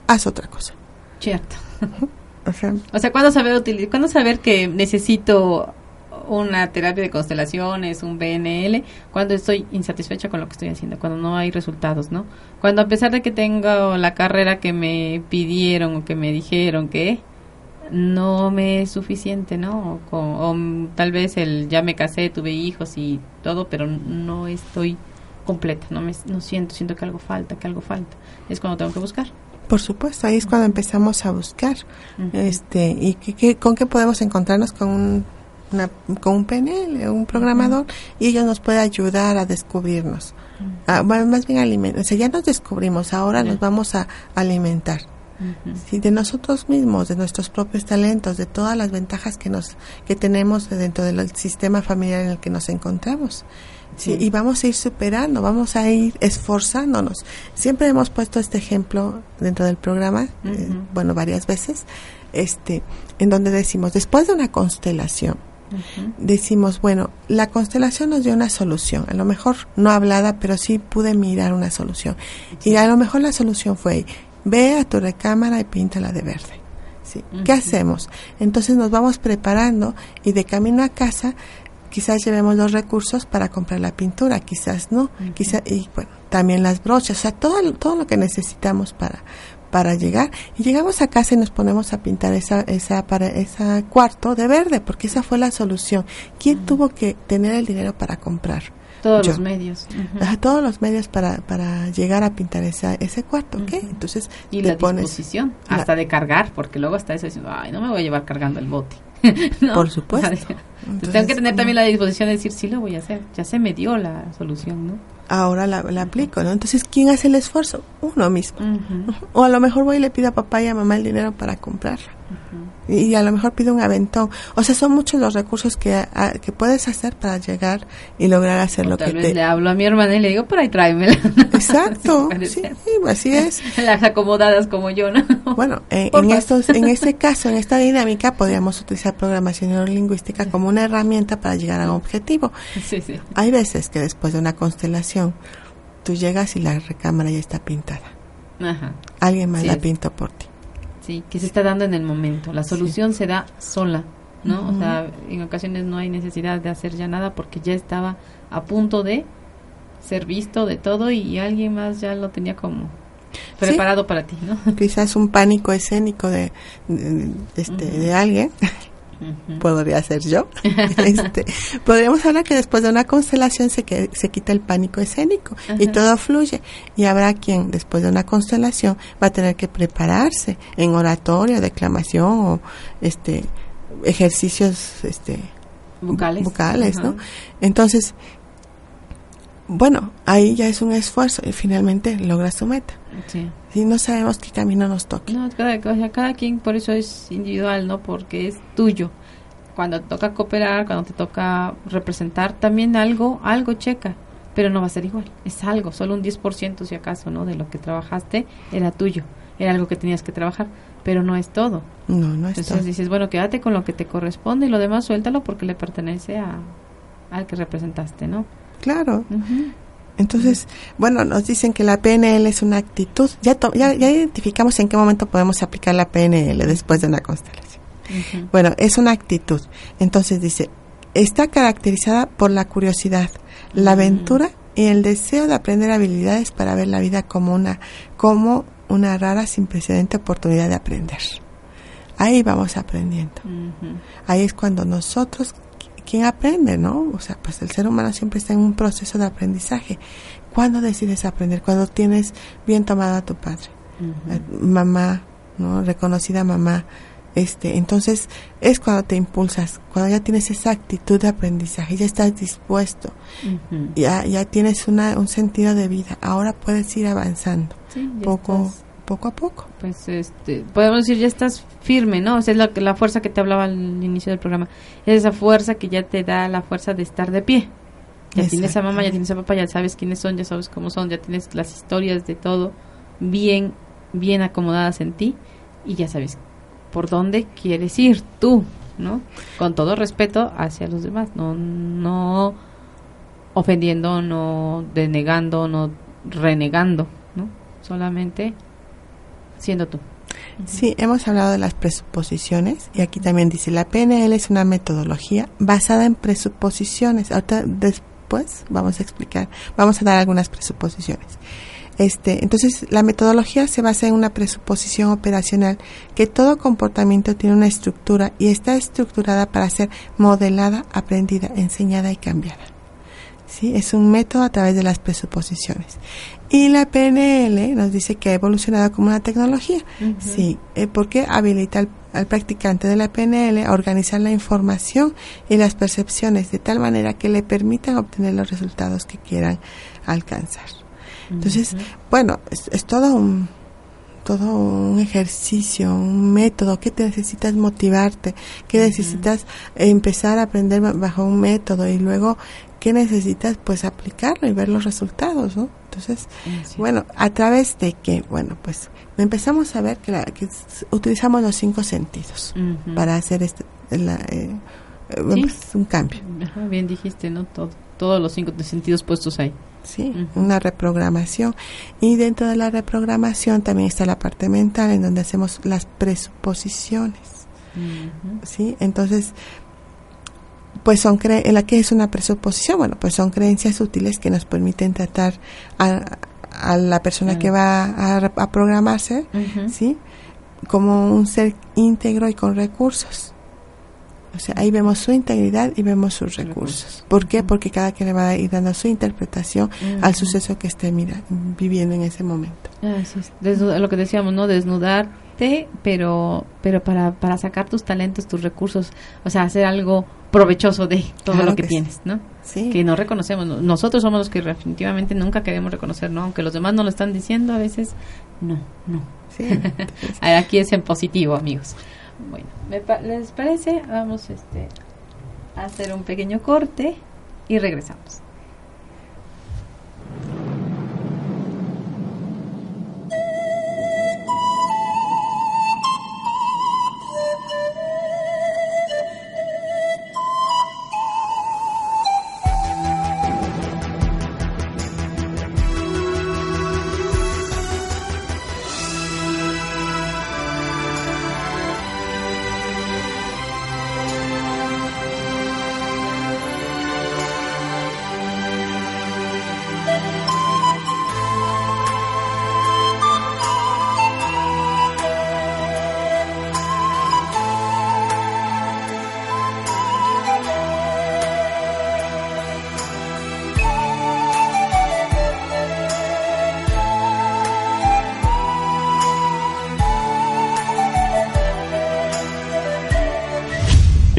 C: haz otra cosa.
B: Cierto. o sea, ¿cuándo saber, ¿cuándo saber que necesito una terapia de constelaciones, un BNL, cuando estoy insatisfecha con lo que estoy haciendo, cuando no hay resultados, ¿no? Cuando a pesar de que tengo la carrera que me pidieron o que me dijeron que no me es suficiente, ¿no? O, tal vez el ya me casé, tuve hijos y todo, pero no estoy completa, no me no siento, siento que algo falta, que algo falta. Es cuando tengo que buscar.
C: Por supuesto, ahí es cuando empezamos a buscar. Este, y que, con qué podemos encontrarnos con un con un PNL, un programador, y ellos nos pueden ayudar a descubrirnos. Ah, más bien alimentar. O sea, ya nos descubrimos, ahora nos vamos a alimentar. De nosotros mismos, de nuestros propios talentos, de todas las ventajas que nos que tenemos dentro del sistema familiar en el que nos encontramos. Sí, y vamos a ir superando, vamos a ir esforzándonos. Siempre hemos puesto este ejemplo dentro del programa, eh, bueno, varias veces, este, en donde decimos, después de una constelación, decimos, bueno, la constelación nos dio una solución, a lo mejor no hablada, pero sí pude mirar una solución. Y a lo mejor la solución fue, ve a tu recámara y píntala de verde. ¿Sí? ¿Qué hacemos? Entonces nos vamos preparando y de camino a casa quizás llevemos los recursos para comprar la pintura, quizás no, quizás y bueno, también las brochas, o sea, todo todo lo que necesitamos para para llegar y llegamos a casa y nos ponemos a pintar esa esa para ese cuarto de verde porque esa fue la solución. ¿Quién tuvo que tener el dinero para comprar?
B: Todos los medios.
C: todos los medios para, para llegar a pintar esa, ese cuarto, ¿ok? Entonces,
B: y la disposición, hasta de cargar, porque luego está eso diciendo, ay, no me voy a llevar cargando el bote.
C: Por supuesto.
B: tengo que tener también la disposición de decir, sí lo voy a hacer, ya se me dio la solución, ¿no?
C: Ahora la, aplico, ¿no? Entonces, ¿quién hace el esfuerzo? Uno mismo. O a lo mejor voy y le pido a papá y a mamá el dinero para comprarla y a lo mejor pide un aventón. O sea, son muchos los recursos que, que puedes hacer para llegar y lograr hacer lo que te...
B: le hablo a mi hermana y le digo, por ahí tráemela.
C: Exacto, sí, así es.
B: Las acomodadas como yo, ¿no?
C: Bueno, en, estos, en este caso, en esta dinámica, podríamos utilizar programación neurolingüística como una herramienta para llegar a un objetivo. Sí, sí. Hay veces que después de una constelación, tú llegas y la recámara ya está pintada. Ajá. Alguien más la pintó por ti.
B: Sí, que se está dando en el momento. La solución se da sola, ¿no? O sea, en ocasiones no hay necesidad de hacer ya nada porque ya estaba a punto de ser visto de todo y alguien más ya lo tenía como preparado para ti, ¿no?
C: Quizás un pánico escénico de, este, de alguien podría ser yo. este, podríamos hablar que después de una constelación se, que, se quita el pánico escénico y todo fluye. Y habrá quien después de una constelación va a tener que prepararse en oratoria, declamación o este ejercicios este ¿no? Entonces, bueno, ahí ya es un esfuerzo y finalmente logras tu meta. Sí. Y no sabemos qué camino nos toca.
B: No, cada, cada quien por eso es individual, ¿no? Porque es tuyo. Cuando te toca cooperar, cuando te toca representar, también algo, algo checa, pero no va a ser igual. Es algo, solo un 10% si acaso, ¿no? De lo que trabajaste era tuyo, era algo que tenías que trabajar, pero no es todo.
C: No, no es
B: Entonces dices, bueno, quédate con lo que te corresponde y lo demás suéltalo porque le pertenece a, al que representaste, ¿no?
C: Claro. Entonces, bueno, nos dicen que la PNL es una actitud. Ya, ya, identificamos en qué momento podemos aplicar la PNL después de una constelación. Bueno, es una actitud. Entonces dice, está caracterizada por la curiosidad, la aventura y el deseo de aprender habilidades para ver la vida como una, como una rara sin precedente oportunidad de aprender. Ahí vamos aprendiendo. Ahí es cuando nosotros ¿quién aprende, no? O sea, pues el ser humano siempre está en un proceso de aprendizaje. ¿Cuándo decides aprender? Cuando tienes bien tomado a tu padre, eh, mamá, ¿no? Reconocida mamá. Este, entonces es cuando te impulsas, cuando ya tienes esa actitud de aprendizaje, ya estás dispuesto, ya, ya tienes una, un sentido de vida, ahora puedes ir avanzando poco, poco a poco.
B: Pues este, podemos decir, ya estás firme, ¿no? O sea, es la, la fuerza que te hablaba al inicio del programa. Es esa fuerza que ya te da la fuerza de estar de pie. Ya tienes a mamá, ya tienes a papá, ya sabes quiénes son, ya sabes cómo son, ya tienes las historias de todo bien, bien acomodadas en ti y ya sabes por dónde quieres ir tú, ¿no? Con todo respeto hacia los demás, no, no ofendiendo, no denegando, no renegando, ¿no? Solamente siendo tú.
C: Sí, hemos hablado de las presuposiciones y aquí también dice, la PNL es una metodología basada en presuposiciones. Ahorita después vamos a explicar, vamos a dar algunas presuposiciones. Este, entonces, la metodología se basa en una presuposición operacional que todo comportamiento tiene una estructura y está estructurada para ser modelada, aprendida, enseñada y cambiada. ¿Sí? Es un método a través de las presuposiciones. Y la PNL nos dice que ha evolucionado como una tecnología. Sí, eh, porque habilita al practicante de la PNL a organizar la información y las percepciones de tal manera que le permitan obtener los resultados que quieran alcanzar. Entonces, bueno, es, todo un todo un ejercicio, un método, que te necesitas motivarte, que necesitas empezar a aprender bajo un método y luego que necesitas pues aplicarlo y ver los resultados, ¿no? Entonces, bueno, a través de que, bueno, pues empezamos a ver que, utilizamos los cinco sentidos para hacer este, eh, pues, un cambio.
B: bien dijiste, ¿no? Todo, todos los cinco sentidos puestos ahí.
C: Sí, una reprogramación. Y dentro de la reprogramación también está la parte mental en donde hacemos las presuposiciones. ¿Sí? Entonces, pues son cre la que es una presuposición, bueno, pues son creencias útiles que nos permiten tratar a, a la persona que va a, programarse, ¿sí? Como un ser íntegro y con recursos. O sea, ahí vemos su integridad y vemos sus recursos. ¿Por qué? Porque cada quien le va a ir dando su interpretación al suceso que esté mira, viviendo en ese momento.
B: lo que decíamos, ¿no? Pero, pero para, para sacar tus talentos, tus recursos, o sea, hacer algo provechoso de todo lo que, tienes, ¿no? Sí. Que no reconocemos. Nosotros somos los que definitivamente nunca queremos reconocer, ¿no? Aunque los demás no lo están diciendo, a veces no, no. Sí. Aquí es en positivo, amigos. Bueno, ¿les parece? Vamos este, a hacer un pequeño corte y regresamos.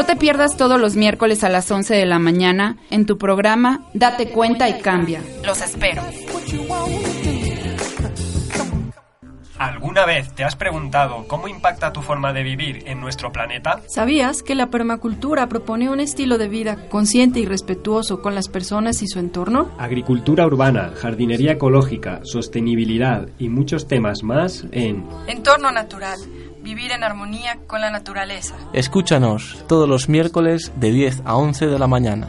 I: No te pierdas todos los miércoles a las 11 de la mañana en tu programa Date cuenta y cambia. Los espero.
J: ¿Alguna vez te has preguntado cómo impacta tu forma de vivir en nuestro planeta?
K: ¿Sabías que la permacultura propone un estilo de vida consciente y respetuoso con las personas y su entorno?
J: Agricultura urbana, jardinería ecológica, sostenibilidad y muchos temas más en
K: Entorno Natural vivir en armonía con la naturaleza.
L: Escúchanos todos los miércoles de 10 a 11 de la mañana.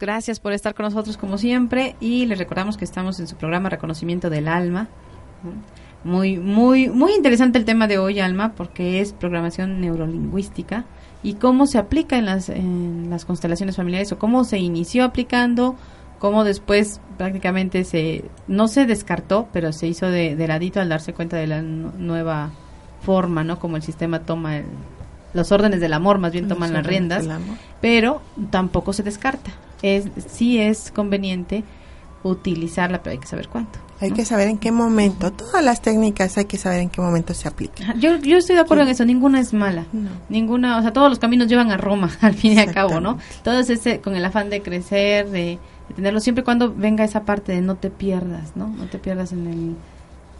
B: Gracias por estar con nosotros como siempre y les recordamos que estamos en su programa Reconocimiento del Alma. Muy, muy, muy interesante el tema de hoy, Alma, porque es programación neurolingüística y cómo se aplica en las, en las constelaciones familiares o cómo se inició aplicando, cómo después prácticamente se, no se descartó, pero se hizo de, de ladito al darse cuenta de la nueva forma, ¿no? Como el sistema toma los órdenes del amor, más bien toman las riendas, pero tampoco se descarta es sí es conveniente utilizarla, pero hay que saber cuánto.
C: Hay que saber en qué momento. Todas las técnicas hay que saber en qué momento se aplican.
B: Yo, yo estoy de acuerdo en eso. Ninguna es mala. Ninguna, o sea, todos los caminos llevan a Roma, al fin y al cabo, ¿no? Todo ese, con el afán de crecer, de, tenerlo siempre cuando venga esa parte de no te pierdas, ¿no? No te pierdas en el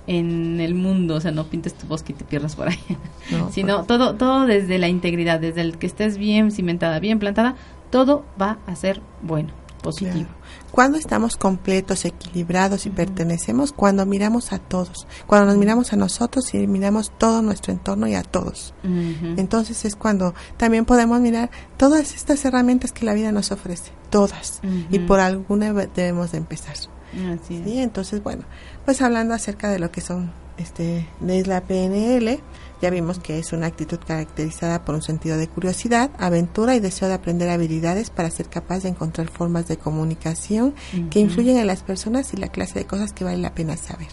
B: en el mundo, o sea, no pintes tu bosque y te pierdas por ahí, sino todo todo desde la integridad, desde el que estés bien cimentada, bien plantada, todo va a ser bueno, positivo.
C: Cuando estamos completos, equilibrados y pertenecemos, cuando miramos a todos, cuando nos miramos a nosotros y miramos todo nuestro entorno y a todos. Entonces es cuando también podemos mirar todas estas herramientas que la vida nos ofrece, todas, y por alguna debemos de empezar. Así Entonces, bueno, pues hablando acerca de lo que son este de la PNL, ya vimos que es una actitud caracterizada por un sentido de curiosidad, aventura y deseo de aprender habilidades para ser capaz de encontrar formas de comunicación que influyen en las personas y la clase de cosas que vale la pena saber.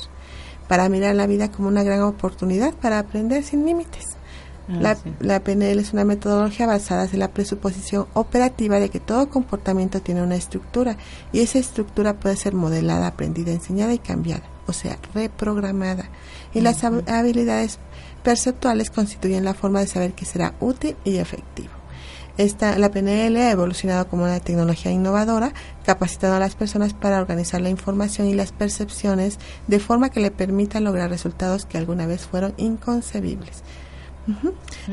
C: Para mirar la vida como una gran oportunidad para aprender sin límites. Ah, la, PNL es una metodología basada en la presuposición operativa de que todo comportamiento tiene una estructura y esa estructura puede ser modelada, aprendida, enseñada y cambiada, o sea, reprogramada. Y las habilidades perceptuales constituyen la forma de saber que será útil y efectivo. Esta, la PNL ha evolucionado como una tecnología innovadora, capacitando a las personas para organizar la información y las percepciones de forma que le permita lograr resultados que alguna vez fueron inconcebibles.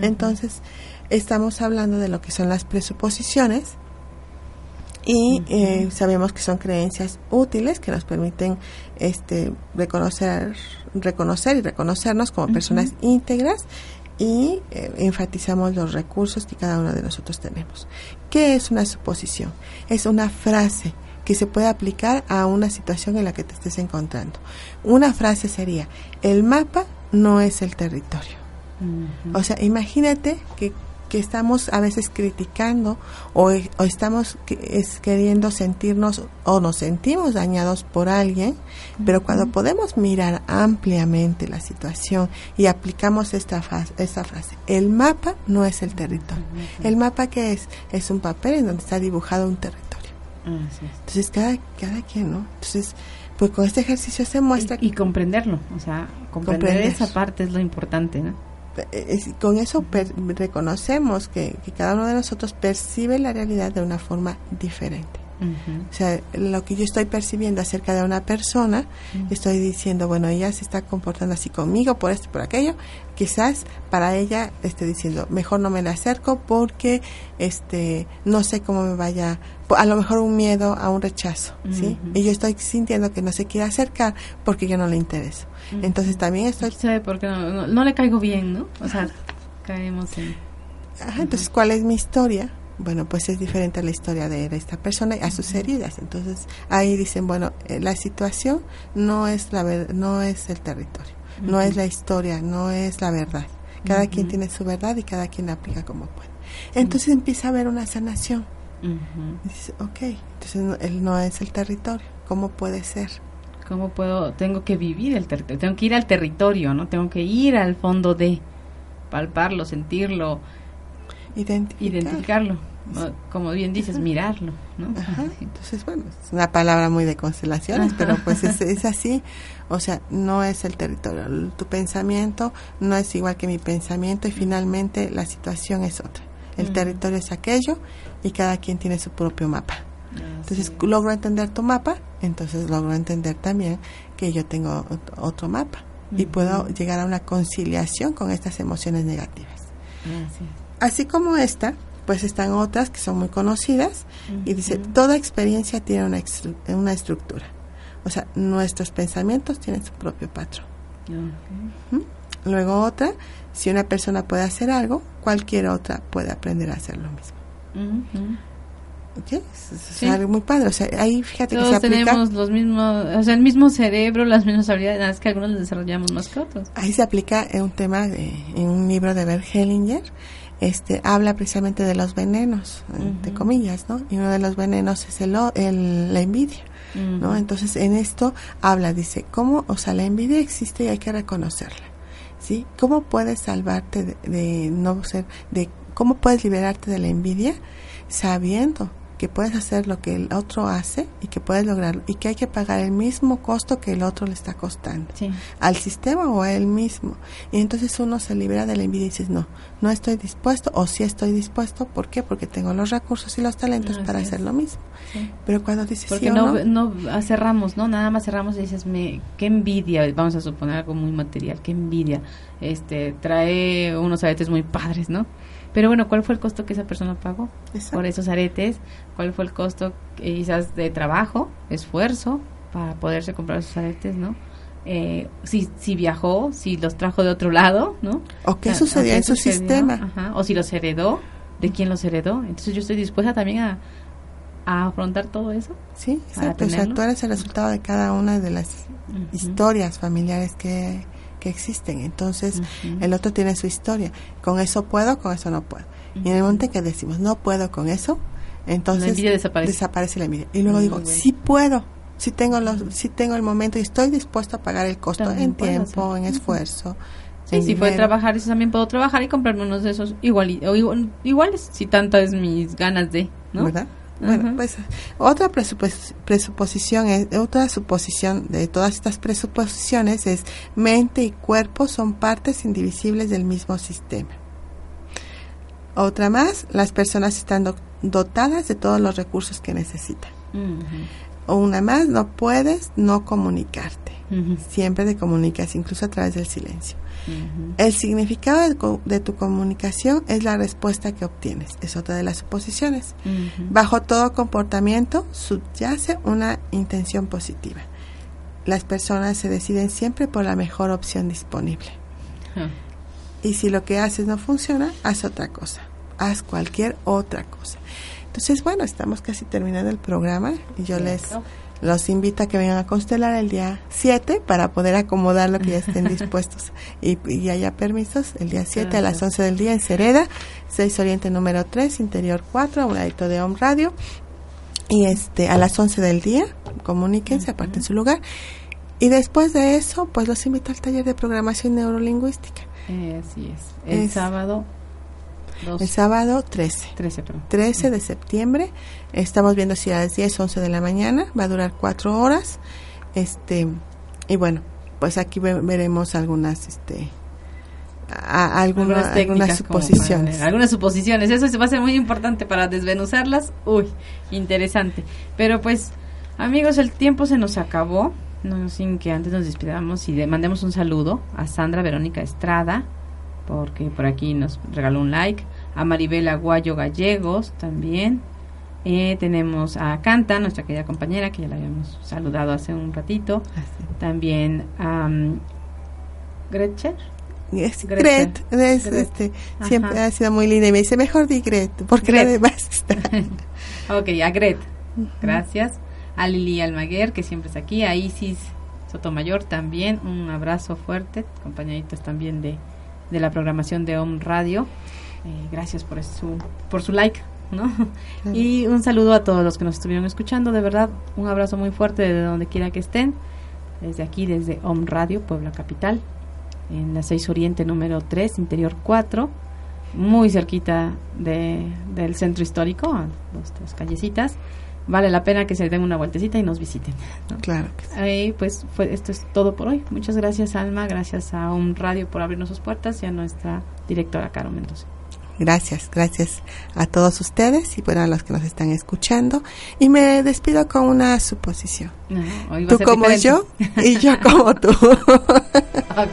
C: Entonces, estamos hablando de lo que son las presuposiciones, y eh, sabemos que son creencias útiles que nos permiten este reconocer reconocer y reconocernos como personas íntegras y eh, enfatizamos los recursos que cada uno de nosotros tenemos. ¿Qué es una suposición? Es una frase que se puede aplicar a una situación en la que te estés encontrando. Una frase sería, el mapa no es el territorio. O sea, imagínate que que estamos a veces criticando o, estamos queriendo sentirnos o nos sentimos dañados por alguien, pero cuando podemos mirar ampliamente la situación y aplicamos esta, esta frase, el mapa no es el territorio. El mapa que es es un papel en donde está dibujado un territorio. Entonces cada, cada quien, ¿no? Entonces pues con este ejercicio se muestra
B: y, comprenderlo, o sea, comprender, esa parte es lo importante, ¿no?
C: Con eso reconocemos que, cada uno de nosotros percibe la realidad de una forma diferente. O sea, lo que yo estoy percibiendo acerca de una persona, estoy diciendo, bueno, ella se está comportando así conmigo por esto y por aquello. Quizás para ella esté diciendo, mejor no me la acerco porque este no sé cómo me vaya, a lo mejor un miedo a un rechazo, ¿sí? Y yo estoy sintiendo que no se quiere acercar porque yo no le intereso. Entonces también estoy...
B: ¿Sabe por qué no, le caigo bien, no? O sea, caemos en...
C: entonces, ¿cuál es mi historia? Bueno, pues es diferente a la historia de esta persona y a sus heridas. Entonces ahí dicen, bueno, eh, la situación no es la no es el territorio, no es la historia, no es la verdad. Cada quien tiene su verdad y cada quien la aplica como puede. Entonces empieza a haber una sanación. dice, ok, entonces él no es el territorio, ¿cómo puede ser?
B: ¿Cómo puedo? Tengo que vivir el territorio, tengo que ir al territorio, ¿no? Tengo que ir al fondo de palparlo, sentirlo, identificarlo. Como bien dices, mirarlo, ¿no?
C: entonces, bueno, es una palabra muy de constelaciones, pero pues es, es, así. O sea, no es el territorio. Tu pensamiento no es igual que mi pensamiento y finalmente la situación es otra. El territorio es aquello y cada quien tiene su propio mapa. Entonces logro entender tu mapa, entonces logro entender también que yo tengo otro mapa y puedo llegar a una conciliación con estas emociones negativas. Así como esta, pues están otras que son muy conocidas y dice, toda experiencia tiene una, una estructura. O sea, nuestros pensamientos tienen su propio patrón. Luego otra, si una persona puede hacer algo, cualquier otra puede aprender a hacer lo mismo. Es, algo muy padre. O sea, ahí fíjate
B: que
C: se
B: tenemos los mismos, o sea, el mismo cerebro, las mismas habilidades, que algunos desarrollamos más que otros.
C: Ahí se aplica en un tema, de, en un libro de Bert Hellinger, este, habla precisamente de los venenos, de comillas, ¿no? Y uno de los venenos es el, el la envidia. ¿no? Entonces, en esto habla, dice, ¿cómo, o sea, la envidia existe y hay que reconocerla, ¿sí? ¿Cómo puedes salvarte de, de no ser, de, cómo puedes liberarte de la envidia sabiendo que puedes hacer lo que el otro hace y que puedes lograrlo y que hay que pagar el mismo costo que el otro le está costando. Al sistema o a él mismo. Y entonces uno se libera de la envidia y dices no no estoy dispuesto o sí estoy dispuesto ¿por qué? porque tengo los recursos y los talentos para hacer lo mismo. Pero cuando dices
B: porque
C: sí
B: no, no, cerramos no nada más cerramos y dices me qué envidia vamos a suponer algo muy material qué envidia este trae unos aretes muy padres no pero bueno, ¿cuál fue el costo que esa persona pagó por esos aretes? ¿Cuál fue el costo quizás de trabajo, esfuerzo para poderse comprar esos aretes, ¿no? Eh, si, si viajó, si los trajo de otro lado, ¿no?
C: O qué sucedió en su sistema.
B: o si los heredó, de quién los heredó. Entonces yo estoy dispuesta también a, afrontar todo eso.
C: Sí, exacto. O sea, tú eres el resultado de cada una de las historias familiares que, que existen. Entonces, el otro tiene su historia. Con eso puedo, con eso no puedo. Y en el momento que decimos, no puedo con eso, entonces desaparece. la envidia. Y luego digo, sí puedo, sí tengo, los, sí tengo el momento y estoy dispuesto a pagar el costo en tiempo, en esfuerzo.
B: Sí, si puede trabajar, eso también puedo trabajar y comprarme unos de esos igual, o iguales, si tantas mis ganas de, ¿no?
C: ¿Verdad? Bueno, pues otra presuposición, es, otra suposición de todas estas presuposiciones es mente y cuerpo son partes indivisibles del mismo sistema. Otra más, las personas están dotadas de todos los recursos que necesitan. O una más, no puedes no comunicarte. Siempre te comunicas, incluso a través del silencio. El significado de, tu comunicación es la respuesta que obtienes. Es otra de las suposiciones. Bajo todo comportamiento subyace una intención positiva. Las personas se deciden siempre por la mejor opción disponible. Y si lo que haces no funciona, haz otra cosa. Haz cualquier otra cosa. Entonces, bueno, estamos casi terminando el programa y yo les los invito a que vengan a constelar el día 7 para poder acomodar lo que ya estén dispuestos y, haya permisos el día 7 a las 11 del día en Cereda, 6 Oriente número 3, Interior 4, a un ladito de Home Radio. Y este a las 11 del día, comuníquense, aparten su lugar. Y después de eso, pues los invito al taller de programación neurolingüística.
B: Eh, así es. El sábado
C: el sábado 13.
B: 13,
C: 13 de septiembre. Estamos viendo si a las 10, 11 de la mañana. Va a durar cuatro horas. Este, y bueno, pues aquí veremos algunas, este, algunas, algunas suposiciones.
B: algunas suposiciones. Eso va a ser muy importante para desvenuzarlas. Uy, interesante. Pero pues, amigos, el tiempo se nos acabó. No sin que antes nos despidamos y le mandemos un saludo a Sandra Verónica Estrada, porque por aquí nos regaló un like, a Maribel Aguayo Gallegos también. Eh, tenemos a Canta, nuestra querida compañera, que ya la habíamos saludado hace un ratito. También a um, Gretchen.
C: Es Gret, este, siempre ha sido muy linda y me dice, mejor di Gret, porque la demás está.
B: ok, a Gret, gracias. A Lili Almaguer, que siempre está aquí, a Isis Sotomayor también, un abrazo fuerte, compañeritos también de, de la programación de OM Radio. Eh, gracias por su, por su like, ¿no? Y un saludo a todos los que nos estuvieron escuchando, de verdad, un abrazo muy fuerte desde donde quiera que estén, desde aquí, desde OM Radio, Puebla Capital en la 6 Oriente número 3, interior 4, muy cerquita de, del centro histórico, a dos, callecitas. Vale la pena que se den una vueltecita y nos visiten.
C: Claro.
B: pues fue, esto es todo por hoy. Muchas gracias, Alma. Gracias a un radio por abrirnos sus puertas y a nuestra directora, Caro Mendoza.
C: Gracias, gracias a todos ustedes y bueno, a los que nos están escuchando. Y me despido con una suposición. tú como yo y yo como tú. ok.